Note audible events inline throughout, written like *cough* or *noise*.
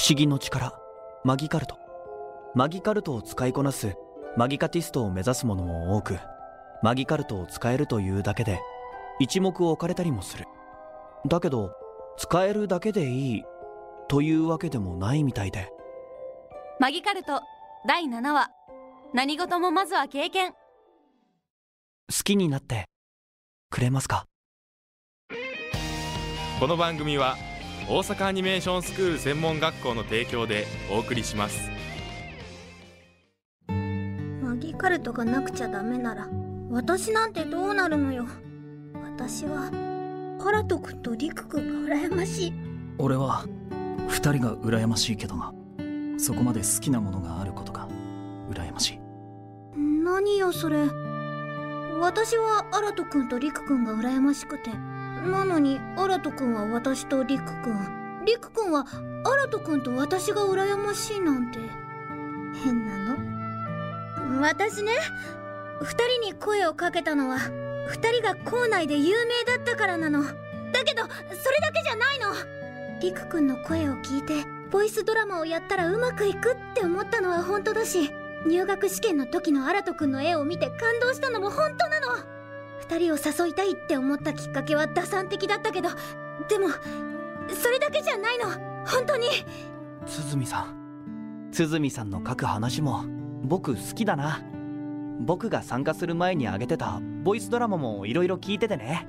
不思議の力マギカルト。マギカルトを使いこなすマギカティストを目指す者も多くマギカルトを使えるというだけで一目置かれたりもする。だけど使えるだけでいいというわけでもないみたいで。マギカルト第7話。何事もまずは経験。好きになってくれますか？この番組は大阪アニメーションスクール専門学校の提供でお送りします。マギカルトがなくちゃダメなら私なんてどうなるのよ。私はハラト君とリク君が羨ましい。俺は二人が羨ましいけどな。そこまで好きなものがあることが羨ましい。何よそれ。私はアラト君とリク君が羨ましくてなのにアラト君は私とリク君リク君はアラト君と私が羨ましいなんて。変なの？私ね二人に声をかけたのは二人が校内で有名だったからなの。だけどそれだけじゃないの。リク君の声を聞いてボイスドラマをやったらうまくいくって思ったのは本当だし入学試験の時のアラト君の絵を見て感動したのも本当なの。二人を誘いたいって思ったきっかけは打算的だったけどでもそれだけじゃないの。本当に。鼓さん。鼓さんの書く話も僕好きだな。僕が参加する前にあげてたボイスドラマもいろいろ聞いててね。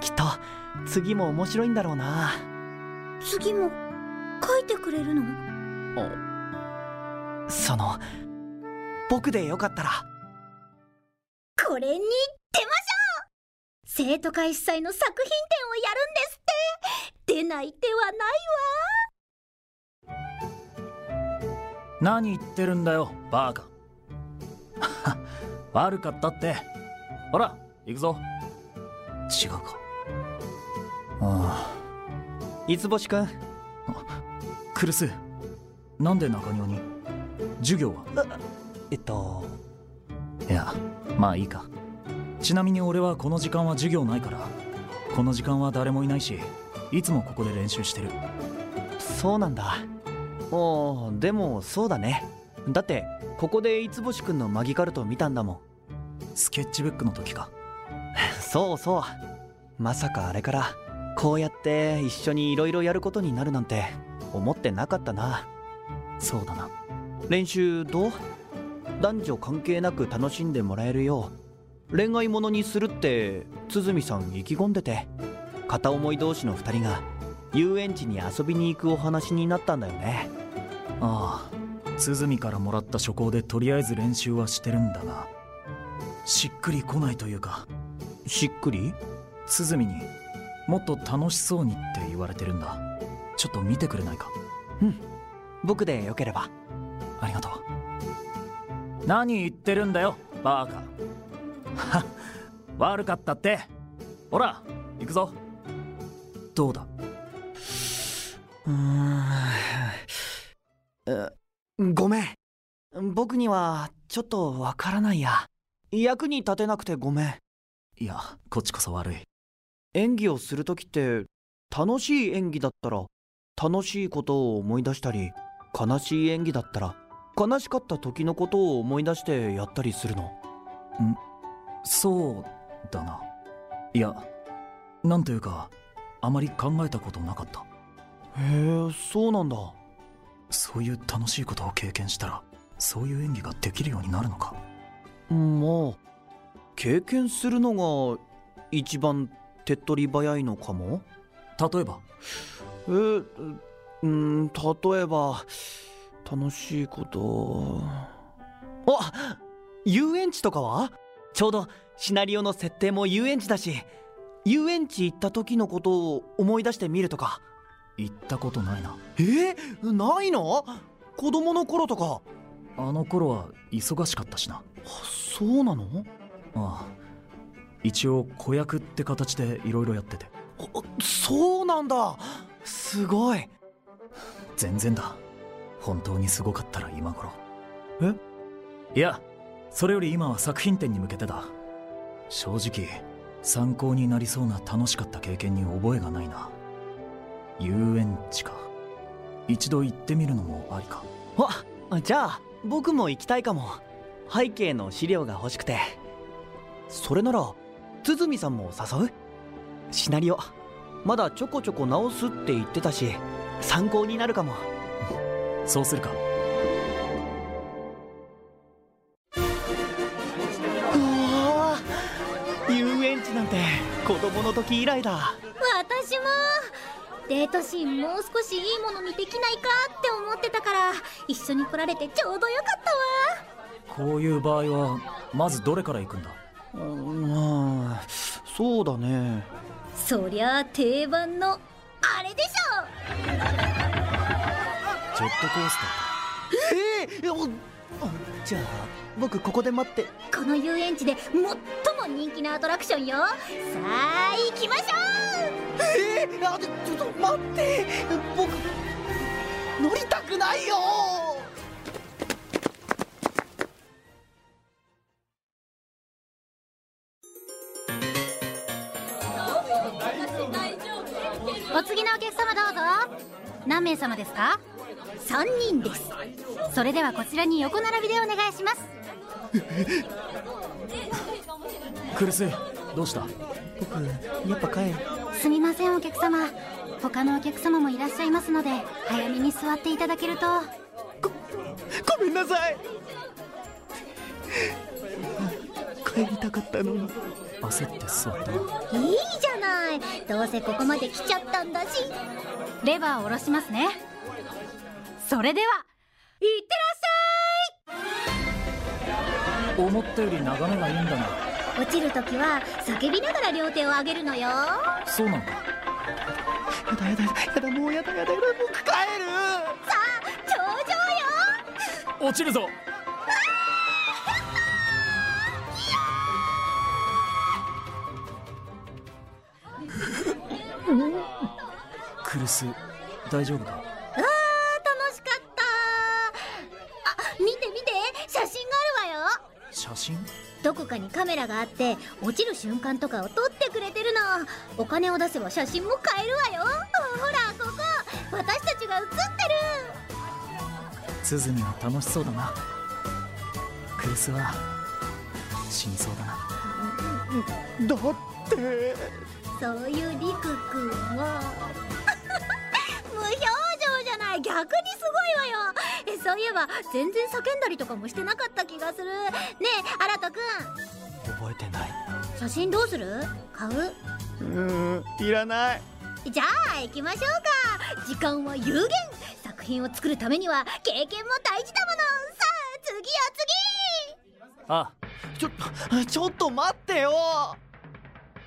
きっと次も面白いんだろうな。次も書いてくれるの？その僕でよかったら。これに出ましょう。生徒会主催の作品展をやるんですって。出ない手はない何言ってるんだよバー。カ *laughs* 悪かったって。ほら行くぞ。違うか。あ三つ星くんあクルスなんで中庭に？授業は？えっと。いやまあいいかちなみに俺はこの時間は授業ないからこの時間は誰もいないしいつもここで練習してる。そうなんだ。おーでもそうだね。だってここで三つ星くんのマギカルトを見たんだもん。スケッチブックの時か。そうそう。まさかあれからこうやって一緒にいろいろやることになるなんて思ってなかったな。そうだな。練習どう？男女関係なく楽しんでもらえるよう恋愛ものにするって鼓さん意気込んでて。片思い同士の2人が遊園地に遊びに行くお話になったんだよね。ああ鼓からもらった書稿でとりあえず練習はしてるんだがしっくりこないというか。しっくり？鼓にもっと楽しそうにって言われてるんだ。ちょっと見てくれないか？僕でよければ。ありがとう。何言ってるんだよバーカは *laughs* 悪かったって。ほら行くぞ。どうだ？うーん。えごめん。僕にはちょっとわからないや。役に立てなくてごめん。いやこっちこそ悪い。演技をする時って楽しい演技だったら楽しいことを思い出したり悲しい演技だったら悲しかった時のことを思い出してやったりするのそうだな。いやなんというかあまり考えたことなかった。へえそうなんだ。そういう楽しいことを経験したらそういう演技ができるようになるのか。まあ経験するのが一番手っ取り早いのかも。例えば？えーうん例えば楽しいこと。あ遊園地とかは？ちょうどシナリオの設定も遊園地だし遊園地行った時のことを思い出してみるとか。行ったことないな。え？ー、ないの？子供の頃とか。あの頃は忙しかったしな。そうなの？ああ。一応子役って形でいろいろやってて。あそうなんだ。すごい。全然だ。本当にすごかったら今頃。え？いやそれより今は作品展に向けてだ。正直参考になりそうな楽しかった経験に覚えがないな。遊園地か。一度行ってみるのもありか。あじゃあ僕も行きたいかも。背景の資料が欲しくて。それなら鼓さんも誘う？シナリオ。まだちょこちょこ直すって言ってたし参考になるかも。そうするか子供の時以来だ。私もデートシーンもう少しいいものにできないかって思ってたから一緒に来られてちょうどよかったわ。こういう場合はまずどれから行くんだ？うんまあそうだね。そりゃあ定番のあれでしジェットコースえー、おじゃあ僕ここで待って。ょこの遊園地で最も人気なアトラクションよ。さあ行きましょえー、あちょっと待って。僕乗りたくないよ。お次のお客様どうぞ。何名様ですか？う3人です。それではこちらに横並びでお願いします *laughs* クルスどうした？僕やっぱ帰る。すみませんお客様。他のお客様もいらっしゃいますので早めに座っていただけると。ごめんなさい。帰りたかったのに。焦って座った。ないいじゃない。どうせここまで来ちゃったんだし。レバーを下ろしますね。それではいってらっし思ったより眺めがいいんだな落ちるときは叫びながら両手を上げるのよ。そうなんかやだやだやだもうやだやだやだ僕帰る。頂上よ。落ちるぞ。クルス大丈夫か？あー楽しかったあ見て見て写真があるわよ。写真？どこかにカメラがあって落ちる瞬間とかを撮ってくれてるの。お金を出せば写真も買えるわよ。ほらここ。私たちが写ってスズミは楽しそうだな。クルスは死にそうだな。だって。るそういうりくくんは。*laughs* 無表情じゃない。逆にすごいわよ。えそういえば全然叫んだりとかもしてなかった気がする。ねえ新人くん覚えてない。写真どうする？買う？うーんいらない。じゃあ行きましょうか。時間は有限。作品を作るためには経験も大事だもの。さあ次よあちょちょっと待ってよ。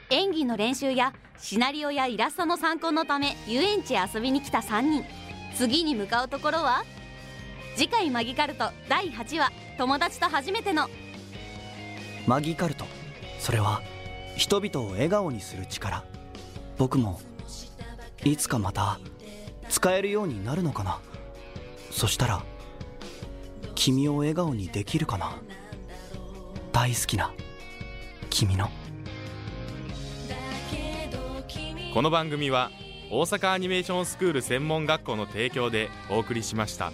演技の練習やシナリオやイラストの参考のため遊園地へ遊びに来た3人。次に向かうところは？次回マギカルト第8話友達と初めてのマギカルト。それは人々を笑顔にする力。僕もいつかまた使えるようになるのかな。そしたら君を笑顔にできるかな。大好きな君の。この番組は大阪アニメーションスクール専門学校の提供でお送りしました。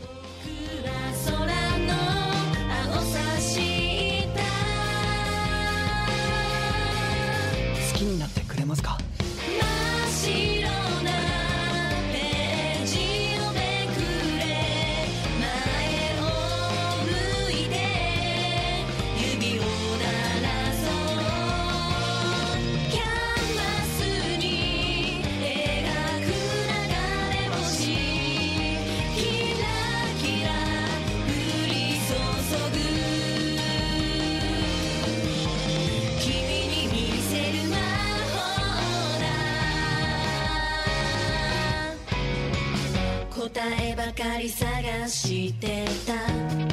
かり探してた。